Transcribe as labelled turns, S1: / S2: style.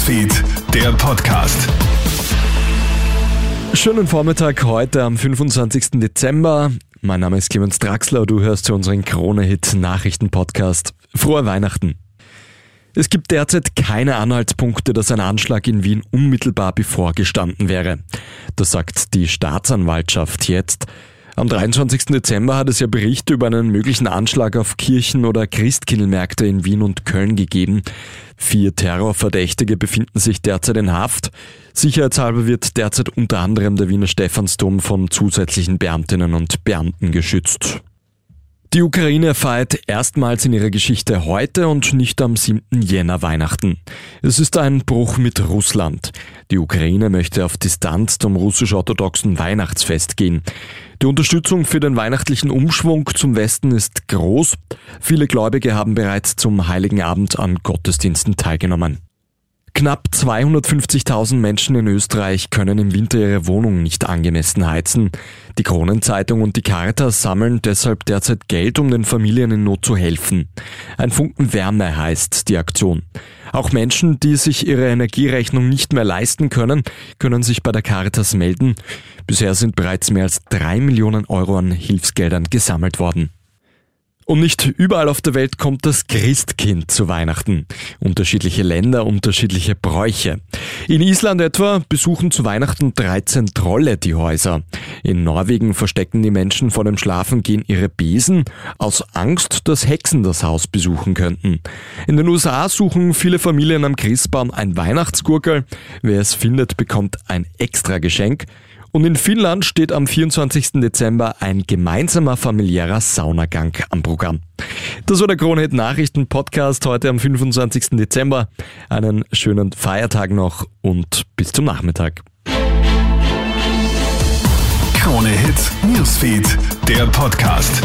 S1: Newsfeed, der Podcast.
S2: Schönen Vormittag heute am 25. Dezember. Mein Name ist Clemens Draxler, du hörst zu unserem Krone-Hit Nachrichten-Podcast. Frohe Weihnachten. Es gibt derzeit keine Anhaltspunkte, dass ein Anschlag in Wien unmittelbar bevorgestanden wäre. Das sagt die Staatsanwaltschaft jetzt. Am 23. Dezember hat es ja Berichte über einen möglichen Anschlag auf Kirchen oder Christkindlmärkte in Wien und Köln gegeben. Vier Terrorverdächtige befinden sich derzeit in Haft. Sicherheitshalber wird derzeit unter anderem der Wiener Stephansdom von zusätzlichen Beamtinnen und Beamten geschützt. Die Ukraine feiert erstmals in ihrer Geschichte heute und nicht am 7. Jänner Weihnachten. Es ist ein Bruch mit Russland. Die Ukraine möchte auf Distanz zum russisch-orthodoxen Weihnachtsfest gehen. Die Unterstützung für den weihnachtlichen Umschwung zum Westen ist groß. Viele Gläubige haben bereits zum Heiligen Abend an Gottesdiensten teilgenommen. Knapp 250.000 Menschen in Österreich können im Winter ihre Wohnung nicht angemessen heizen. Die Kronenzeitung und die Caritas sammeln deshalb derzeit Geld, um den Familien in Not zu helfen. Ein Funken Wärme heißt die Aktion. Auch Menschen, die sich ihre Energierechnung nicht mehr leisten können, können sich bei der Caritas melden. Bisher sind bereits mehr als drei Millionen Euro an Hilfsgeldern gesammelt worden. Und nicht überall auf der Welt kommt das Christkind zu Weihnachten. Unterschiedliche Länder, unterschiedliche Bräuche. In Island etwa besuchen zu Weihnachten 13 Trolle die Häuser. In Norwegen verstecken die Menschen vor dem Schlafengehen ihre Besen aus Angst, dass Hexen das Haus besuchen könnten. In den USA suchen viele Familien am Christbaum ein Weihnachtsgurkel. Wer es findet, bekommt ein extra Geschenk. Und in Finnland steht am 24. Dezember ein gemeinsamer familiärer Saunagang am Programm. Das war der Kronehit Nachrichten Podcast heute am 25. Dezember. Einen schönen Feiertag noch und bis zum Nachmittag.
S1: Krone Hit Newsfeed, der Podcast.